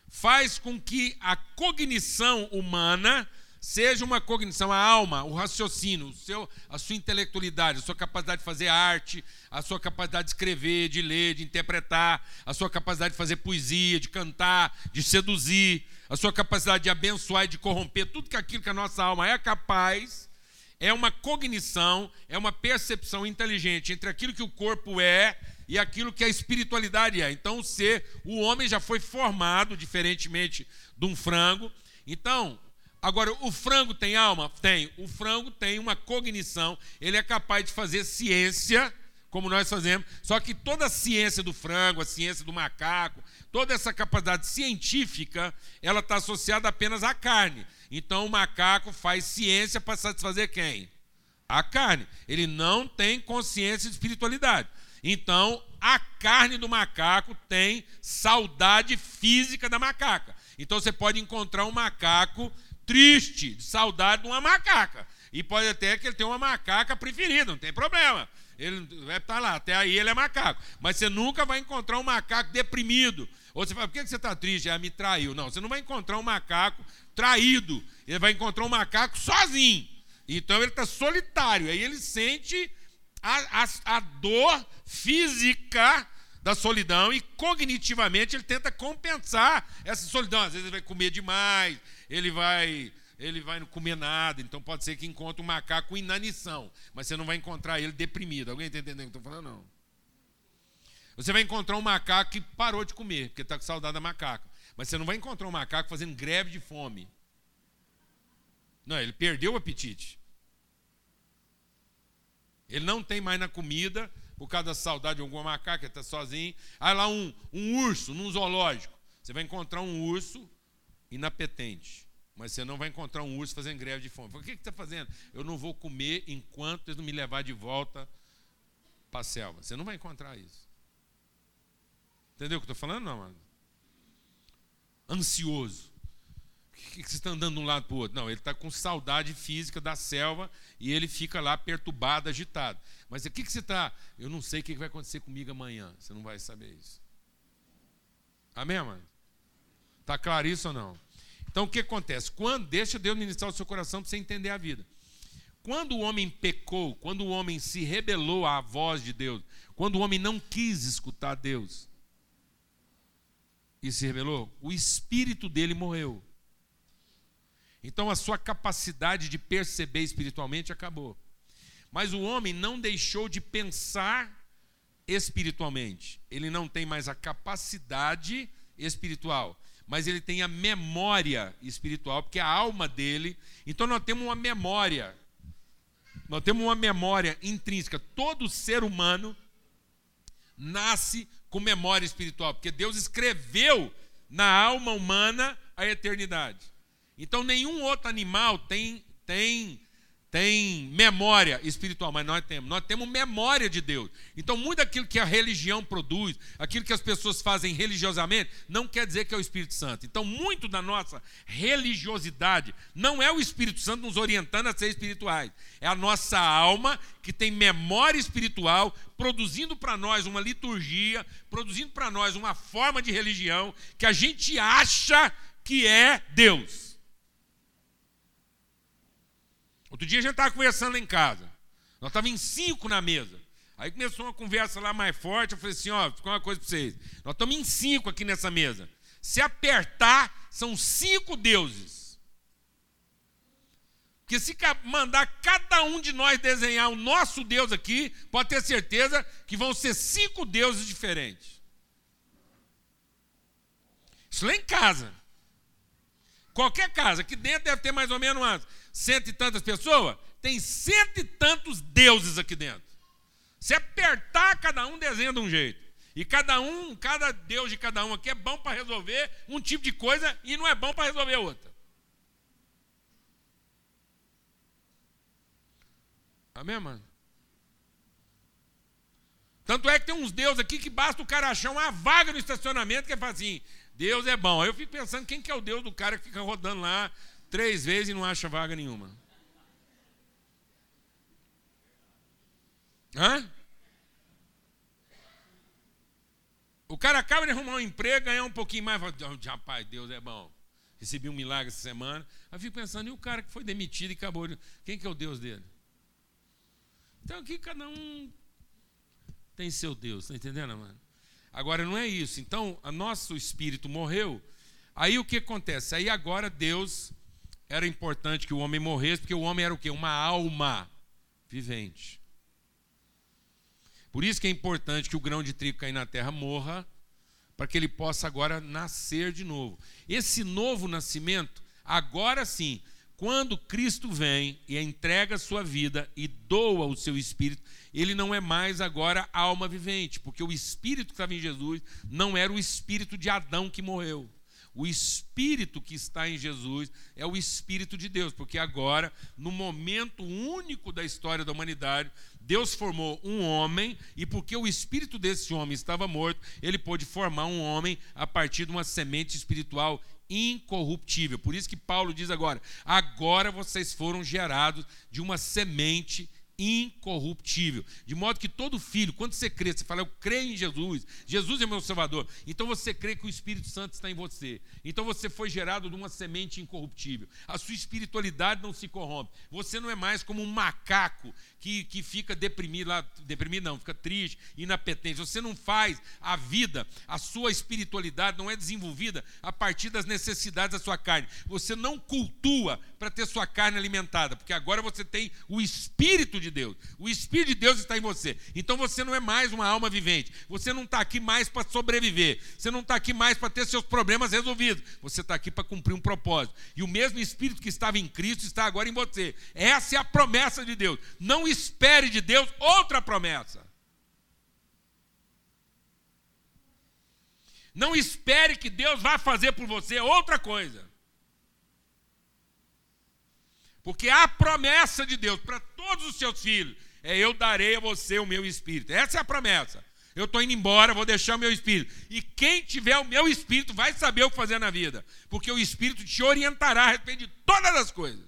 faz com que a cognição humana seja uma cognição, a alma, o raciocínio, o seu, a sua intelectualidade, a sua capacidade de fazer arte, a sua capacidade de escrever, de ler, de interpretar, a sua capacidade de fazer poesia, de cantar, de seduzir, a sua capacidade de abençoar e de corromper, tudo que aquilo que a nossa alma é capaz, é uma cognição, é uma percepção inteligente entre aquilo que o corpo é e aquilo que a espiritualidade é. Então, o ser, o homem já foi formado, diferentemente de um frango. Então, agora, o frango tem alma? Tem. O frango tem uma cognição, ele é capaz de fazer ciência, como nós fazemos, só que toda a ciência do frango, a ciência do macaco, toda essa capacidade científica, ela está associada apenas à carne. Então, o macaco faz ciência para satisfazer quem? A carne. Ele não tem consciência de espiritualidade. Então, a carne do macaco tem saudade física da macaca. Então, você pode encontrar um macaco triste, de saudade de uma macaca. E pode até que ele tenha uma macaca preferida, não tem problema. Ele vai estar lá, até aí ele é macaco. Mas você nunca vai encontrar um macaco deprimido. Ou você fala, por que você está triste? Ela me traiu. Não, você não vai encontrar um macaco traído. Ele vai encontrar um macaco sozinho. Então ele está solitário. Aí ele sente a, a, a dor física da solidão e cognitivamente ele tenta compensar essa solidão. Às vezes ele vai comer demais, ele vai ele vai não comer nada, então pode ser que encontre um macaco com inanição, mas você não vai encontrar ele deprimido. Alguém está entendendo o que eu estou falando? Não. Você vai encontrar um macaco que parou de comer, porque está com saudade da macaca. Mas você não vai encontrar um macaco fazendo greve de fome. Não, ele perdeu o apetite. Ele não tem mais na comida, por causa da saudade de alguma macaca, está sozinho. Aí lá um, um urso, num zoológico. Você vai encontrar um urso inapetente. Mas você não vai encontrar um urso fazendo greve de fome. O que, que está fazendo? Eu não vou comer enquanto eles não me levar de volta para a selva. Você não vai encontrar isso. Entendeu o que eu estou falando, não, mano? Ansioso que, que você está andando de um lado para o outro? Não, ele está com saudade física da selva e ele fica lá perturbado, agitado. Mas o que, que você está? Eu não sei o que vai acontecer comigo amanhã. Você não vai saber isso. Amém, mano? Está claro isso ou não? Então o que acontece? Quando deixa Deus ministrar o seu coração para você entender a vida. Quando o homem pecou, quando o homem se rebelou à voz de Deus, quando o homem não quis escutar Deus e se rebelou, o espírito dele morreu. Então a sua capacidade de perceber espiritualmente acabou. Mas o homem não deixou de pensar espiritualmente. Ele não tem mais a capacidade espiritual, mas ele tem a memória espiritual, porque a alma dele. Então nós temos uma memória. Nós temos uma memória intrínseca. Todo ser humano nasce com memória espiritual, porque Deus escreveu na alma humana a eternidade. Então nenhum outro animal tem tem tem memória espiritual, mas nós temos. Nós temos memória de Deus. Então, muito daquilo que a religião produz, aquilo que as pessoas fazem religiosamente, não quer dizer que é o Espírito Santo. Então, muito da nossa religiosidade não é o Espírito Santo nos orientando a ser espirituais. É a nossa alma que tem memória espiritual, produzindo para nós uma liturgia, produzindo para nós uma forma de religião que a gente acha que é Deus. Outro dia a gente estava conversando lá em casa. Nós estávamos em cinco na mesa. Aí começou uma conversa lá mais forte. Eu falei assim: ó, ficou uma coisa para vocês. Nós estamos em cinco aqui nessa mesa. Se apertar, são cinco deuses. Porque se mandar cada um de nós desenhar o nosso Deus aqui, pode ter certeza que vão ser cinco deuses diferentes. Isso lá em casa. Qualquer casa, aqui dentro deve ter mais ou menos umas cento e tantas pessoas, tem cento e tantos deuses aqui dentro. Se apertar, cada um desenha de um jeito. E cada um, cada Deus de cada um aqui é bom para resolver um tipo de coisa e não é bom para resolver outra. Amém, mano? Tanto é que tem uns deuses aqui que basta o cara achar uma vaga no estacionamento que é assim, Deus é bom. Aí eu fico pensando quem que é o Deus do cara que fica rodando lá três vezes e não acha vaga nenhuma. Hã? O cara acaba de arrumar um emprego, ganhar um pouquinho mais, rapaz, Deus é bom. Recebi um milagre essa semana. Aí fico pensando, e o cara que foi demitido e acabou de... Quem que é o Deus dele? Então aqui cada um tem seu Deus, tá entendendo, mano? Agora não é isso. Então, o nosso espírito morreu. Aí o que acontece? Aí agora Deus era importante que o homem morresse, porque o homem era o quê? Uma alma vivente. Por isso que é importante que o grão de trigo cair na terra morra, para que ele possa agora nascer de novo. Esse novo nascimento, agora sim, quando Cristo vem e entrega a sua vida e doa o seu espírito, ele não é mais agora alma vivente, porque o espírito que estava em Jesus não era o espírito de Adão que morreu. O espírito que está em Jesus é o espírito de Deus, porque agora, no momento único da história da humanidade, Deus formou um homem e porque o espírito desse homem estava morto, ele pôde formar um homem a partir de uma semente espiritual incorruptível. Por isso que Paulo diz agora: agora vocês foram gerados de uma semente incorruptível. De modo que todo filho, quando você crê, você fala, eu creio em Jesus, Jesus é meu Salvador. Então você crê que o Espírito Santo está em você. Então você foi gerado de uma semente incorruptível. A sua espiritualidade não se corrompe. Você não é mais como um macaco que, que fica deprimido lá, deprimido não, fica triste, inapetente. Você não faz a vida, a sua espiritualidade não é desenvolvida a partir das necessidades da sua carne. Você não cultua para ter sua carne alimentada, porque agora você tem o Espírito de de Deus. O Espírito de Deus está em você. Então você não é mais uma alma vivente. Você não está aqui mais para sobreviver. Você não está aqui mais para ter seus problemas resolvidos. Você está aqui para cumprir um propósito. E o mesmo Espírito que estava em Cristo está agora em você. Essa é a promessa de Deus. Não espere de Deus outra promessa. Não espere que Deus vá fazer por você outra coisa. Porque a promessa de Deus para todos os seus filhos é: eu darei a você o meu espírito. Essa é a promessa. Eu estou indo embora, vou deixar o meu espírito. E quem tiver o meu espírito vai saber o que fazer na vida. Porque o espírito te orientará a respeito de todas as coisas.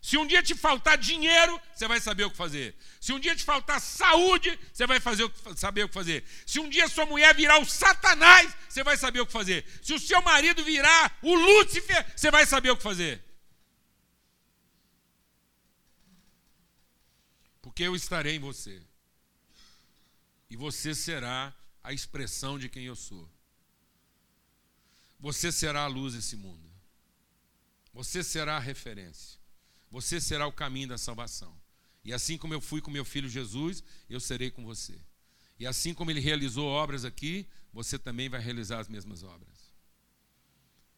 Se um dia te faltar dinheiro, você vai saber o que fazer. Se um dia te faltar saúde, você vai fazer o que, saber o que fazer. Se um dia sua mulher virar o Satanás, você vai saber o que fazer. Se o seu marido virar o Lúcifer, você vai saber o que fazer. Porque eu estarei em você. E você será a expressão de quem eu sou. Você será a luz desse mundo. Você será a referência. Você será o caminho da salvação. E assim como eu fui com meu filho Jesus, eu serei com você. E assim como ele realizou obras aqui, você também vai realizar as mesmas obras.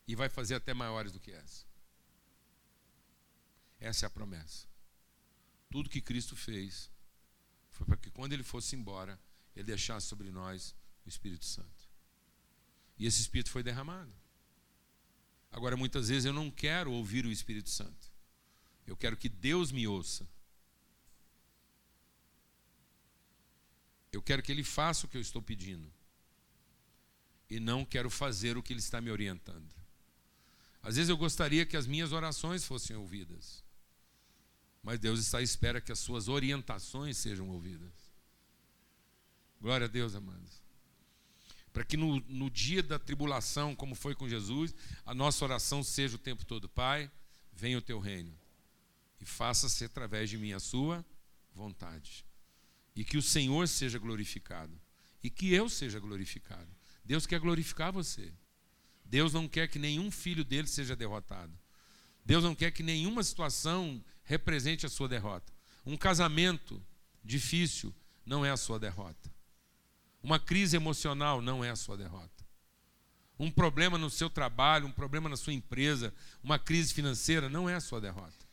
E vai fazer até maiores do que essa. Essa é a promessa. Tudo que Cristo fez foi para que quando ele fosse embora, ele deixasse sobre nós o Espírito Santo. E esse Espírito foi derramado. Agora, muitas vezes eu não quero ouvir o Espírito Santo. Eu quero que Deus me ouça. Eu quero que Ele faça o que eu estou pedindo. E não quero fazer o que Ele está me orientando. Às vezes eu gostaria que as minhas orações fossem ouvidas. Mas Deus está à espera que as suas orientações sejam ouvidas. Glória a Deus, amados. Para que no, no dia da tribulação, como foi com Jesus, a nossa oração seja o tempo todo: Pai, venha o teu reino e faça-se através de mim a sua vontade. E que o Senhor seja glorificado. E que eu seja glorificado. Deus quer glorificar você. Deus não quer que nenhum filho dele seja derrotado. Deus não quer que nenhuma situação represente a sua derrota. Um casamento difícil não é a sua derrota. Uma crise emocional não é a sua derrota. Um problema no seu trabalho, um problema na sua empresa, uma crise financeira não é a sua derrota.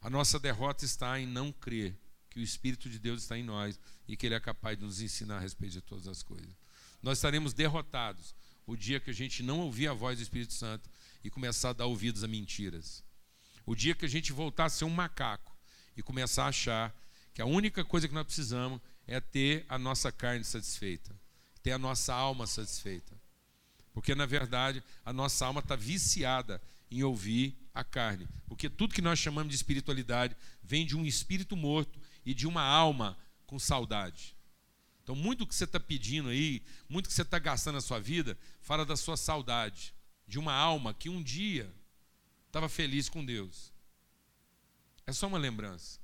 A nossa derrota está em não crer que o Espírito de Deus está em nós e que Ele é capaz de nos ensinar a respeito de todas as coisas. Nós estaremos derrotados o dia que a gente não ouvir a voz do Espírito Santo e começar a dar ouvidos a mentiras. O dia que a gente voltar a ser um macaco e começar a achar que a única coisa que nós precisamos é ter a nossa carne satisfeita, ter a nossa alma satisfeita. Porque, na verdade, a nossa alma está viciada em ouvir a carne. Porque tudo que nós chamamos de espiritualidade vem de um espírito morto e de uma alma com saudade. Então, muito que você está pedindo aí, muito que você está gastando na sua vida, fala da sua saudade, de uma alma que um dia estava feliz com Deus. É só uma lembrança.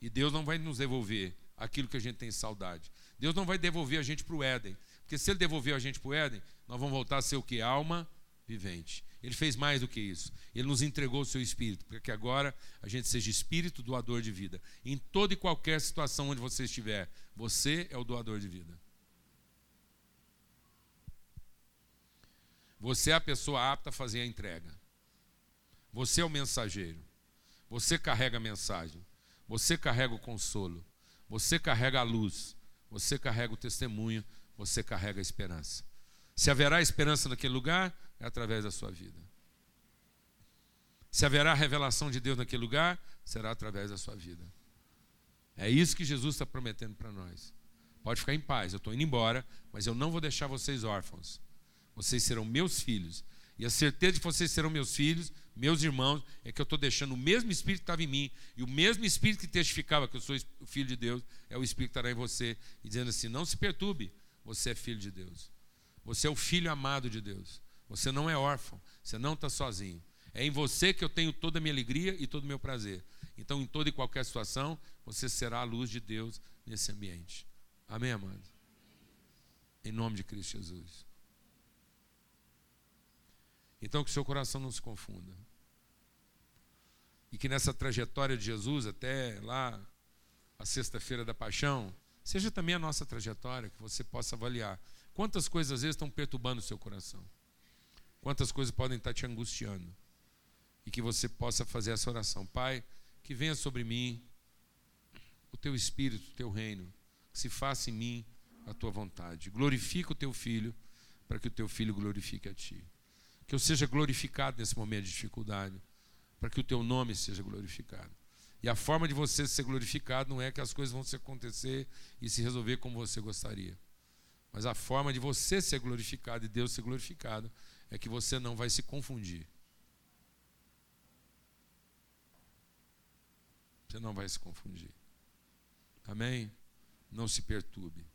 E Deus não vai nos devolver aquilo que a gente tem saudade. Deus não vai devolver a gente para o Éden. Porque se Ele devolver a gente para o Éden, nós vamos voltar a ser o que? Alma vivente. Ele fez mais do que isso. Ele nos entregou o seu espírito, para que agora a gente seja espírito doador de vida. Em toda e qualquer situação onde você estiver, você é o doador de vida. Você é a pessoa apta a fazer a entrega. Você é o mensageiro. Você carrega a mensagem. Você carrega o consolo, você carrega a luz, você carrega o testemunho, você carrega a esperança. Se haverá esperança naquele lugar, é através da sua vida. Se haverá revelação de Deus naquele lugar, será através da sua vida. É isso que Jesus está prometendo para nós. Pode ficar em paz, eu estou indo embora, mas eu não vou deixar vocês órfãos. Vocês serão meus filhos. E a certeza de que vocês serão meus filhos meus irmãos, é que eu estou deixando o mesmo Espírito que estava em mim, e o mesmo Espírito que testificava que eu sou o Filho de Deus, é o Espírito que estará em você, e dizendo assim: não se perturbe, você é filho de Deus. Você é o filho amado de Deus. Você não é órfão, você não está sozinho. É em você que eu tenho toda a minha alegria e todo o meu prazer. Então, em toda e qualquer situação, você será a luz de Deus nesse ambiente. Amém, amados? Em nome de Cristo Jesus. Então, que seu coração não se confunda. E que nessa trajetória de Jesus até lá, a sexta-feira da paixão, seja também a nossa trajetória, que você possa avaliar. Quantas coisas às vezes estão perturbando o seu coração? Quantas coisas podem estar te angustiando? E que você possa fazer essa oração. Pai, que venha sobre mim o teu espírito, o teu reino, que se faça em mim a tua vontade. Glorifica o teu filho, para que o teu filho glorifique a ti. Que eu seja glorificado nesse momento de dificuldade, para que o teu nome seja glorificado. E a forma de você ser glorificado não é que as coisas vão se acontecer e se resolver como você gostaria. Mas a forma de você ser glorificado e Deus ser glorificado é que você não vai se confundir. Você não vai se confundir. Amém? Não se perturbe.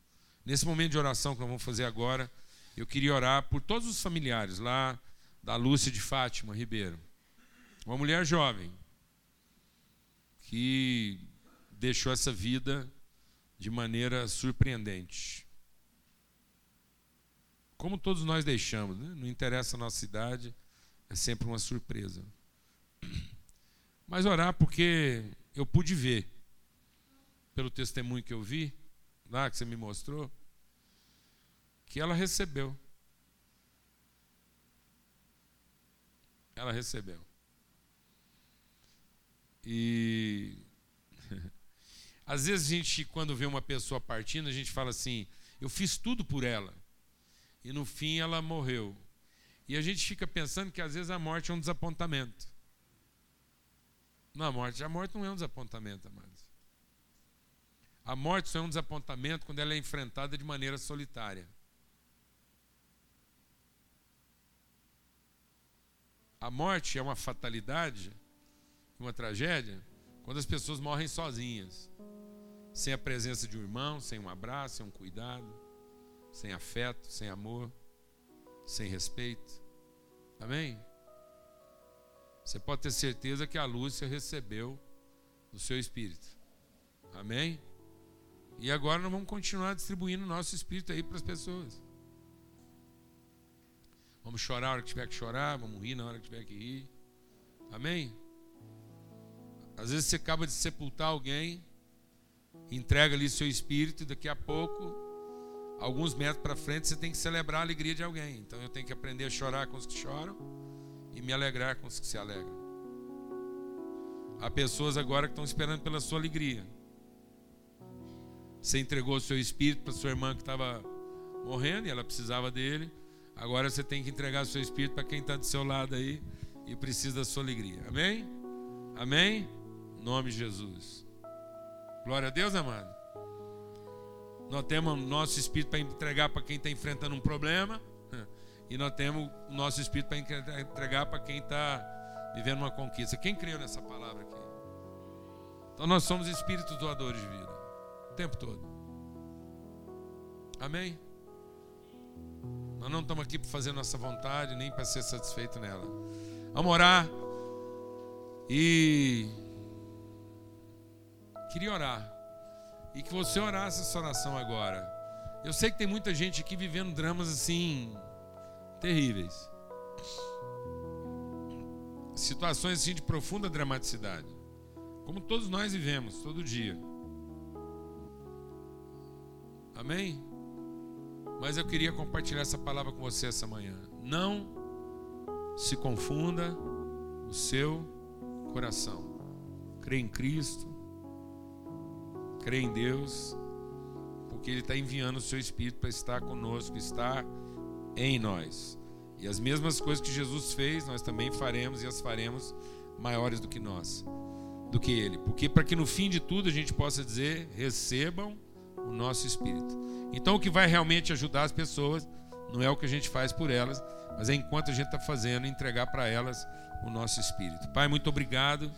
Nesse momento de oração que nós vamos fazer agora, eu queria orar por todos os familiares lá da Lúcia de Fátima Ribeiro. Uma mulher jovem que deixou essa vida de maneira surpreendente. Como todos nós deixamos, né? não interessa a nossa idade, é sempre uma surpresa. Mas orar porque eu pude ver, pelo testemunho que eu vi, lá que você me mostrou, que ela recebeu ela recebeu. E às vezes a gente, quando vê uma pessoa partindo, a gente fala assim: eu fiz tudo por ela. E no fim ela morreu. E a gente fica pensando que às vezes a morte é um desapontamento. Não, a morte, a morte não é um desapontamento, amados. A morte só é um desapontamento quando ela é enfrentada de maneira solitária. A morte é uma fatalidade, uma tragédia, quando as pessoas morrem sozinhas, sem a presença de um irmão, sem um abraço, sem um cuidado, sem afeto, sem amor, sem respeito. Amém? Você pode ter certeza que a Lúcia recebeu do seu espírito. Amém? E agora nós vamos continuar distribuindo o nosso espírito aí para as pessoas. Vamos chorar na hora que tiver que chorar, vamos rir na hora que tiver que rir. Amém? Às vezes você acaba de sepultar alguém, entrega ali seu espírito, e daqui a pouco, alguns metros para frente, você tem que celebrar a alegria de alguém. Então eu tenho que aprender a chorar com os que choram e me alegrar com os que se alegram. Há pessoas agora que estão esperando pela sua alegria. Você entregou o seu espírito para sua irmã que estava morrendo e ela precisava dele. Agora você tem que entregar o seu espírito para quem está do seu lado aí e precisa da sua alegria. Amém? Amém? Nome de Jesus. Glória a Deus, amado. Nós temos nosso espírito para entregar para quem está enfrentando um problema. E nós temos o nosso espírito para entregar para quem está vivendo uma conquista. Quem creu nessa palavra aqui? Então nós somos espíritos doadores de vida. O tempo todo. Amém? Nós não estamos aqui para fazer nossa vontade, nem para ser satisfeito nela. Vamos orar. E queria orar. E que você orasse essa oração agora. Eu sei que tem muita gente aqui vivendo dramas assim terríveis. Situações assim de profunda dramaticidade. Como todos nós vivemos todo dia. Amém? Mas eu queria compartilhar essa palavra com você essa manhã. Não se confunda o seu coração. Crê em Cristo, crê em Deus, porque Ele está enviando o seu Espírito para estar conosco, estar em nós. E as mesmas coisas que Jesus fez, nós também faremos e as faremos maiores do que nós, do que Ele. Porque para que no fim de tudo a gente possa dizer: recebam o nosso espírito. Então, o que vai realmente ajudar as pessoas não é o que a gente faz por elas, mas é enquanto a gente está fazendo, entregar para elas o nosso espírito. Pai, muito obrigado